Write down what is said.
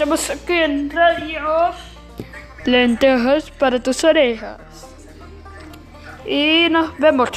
estamos aquí en Radio Lentejas para tus orejas. Y nos vemos.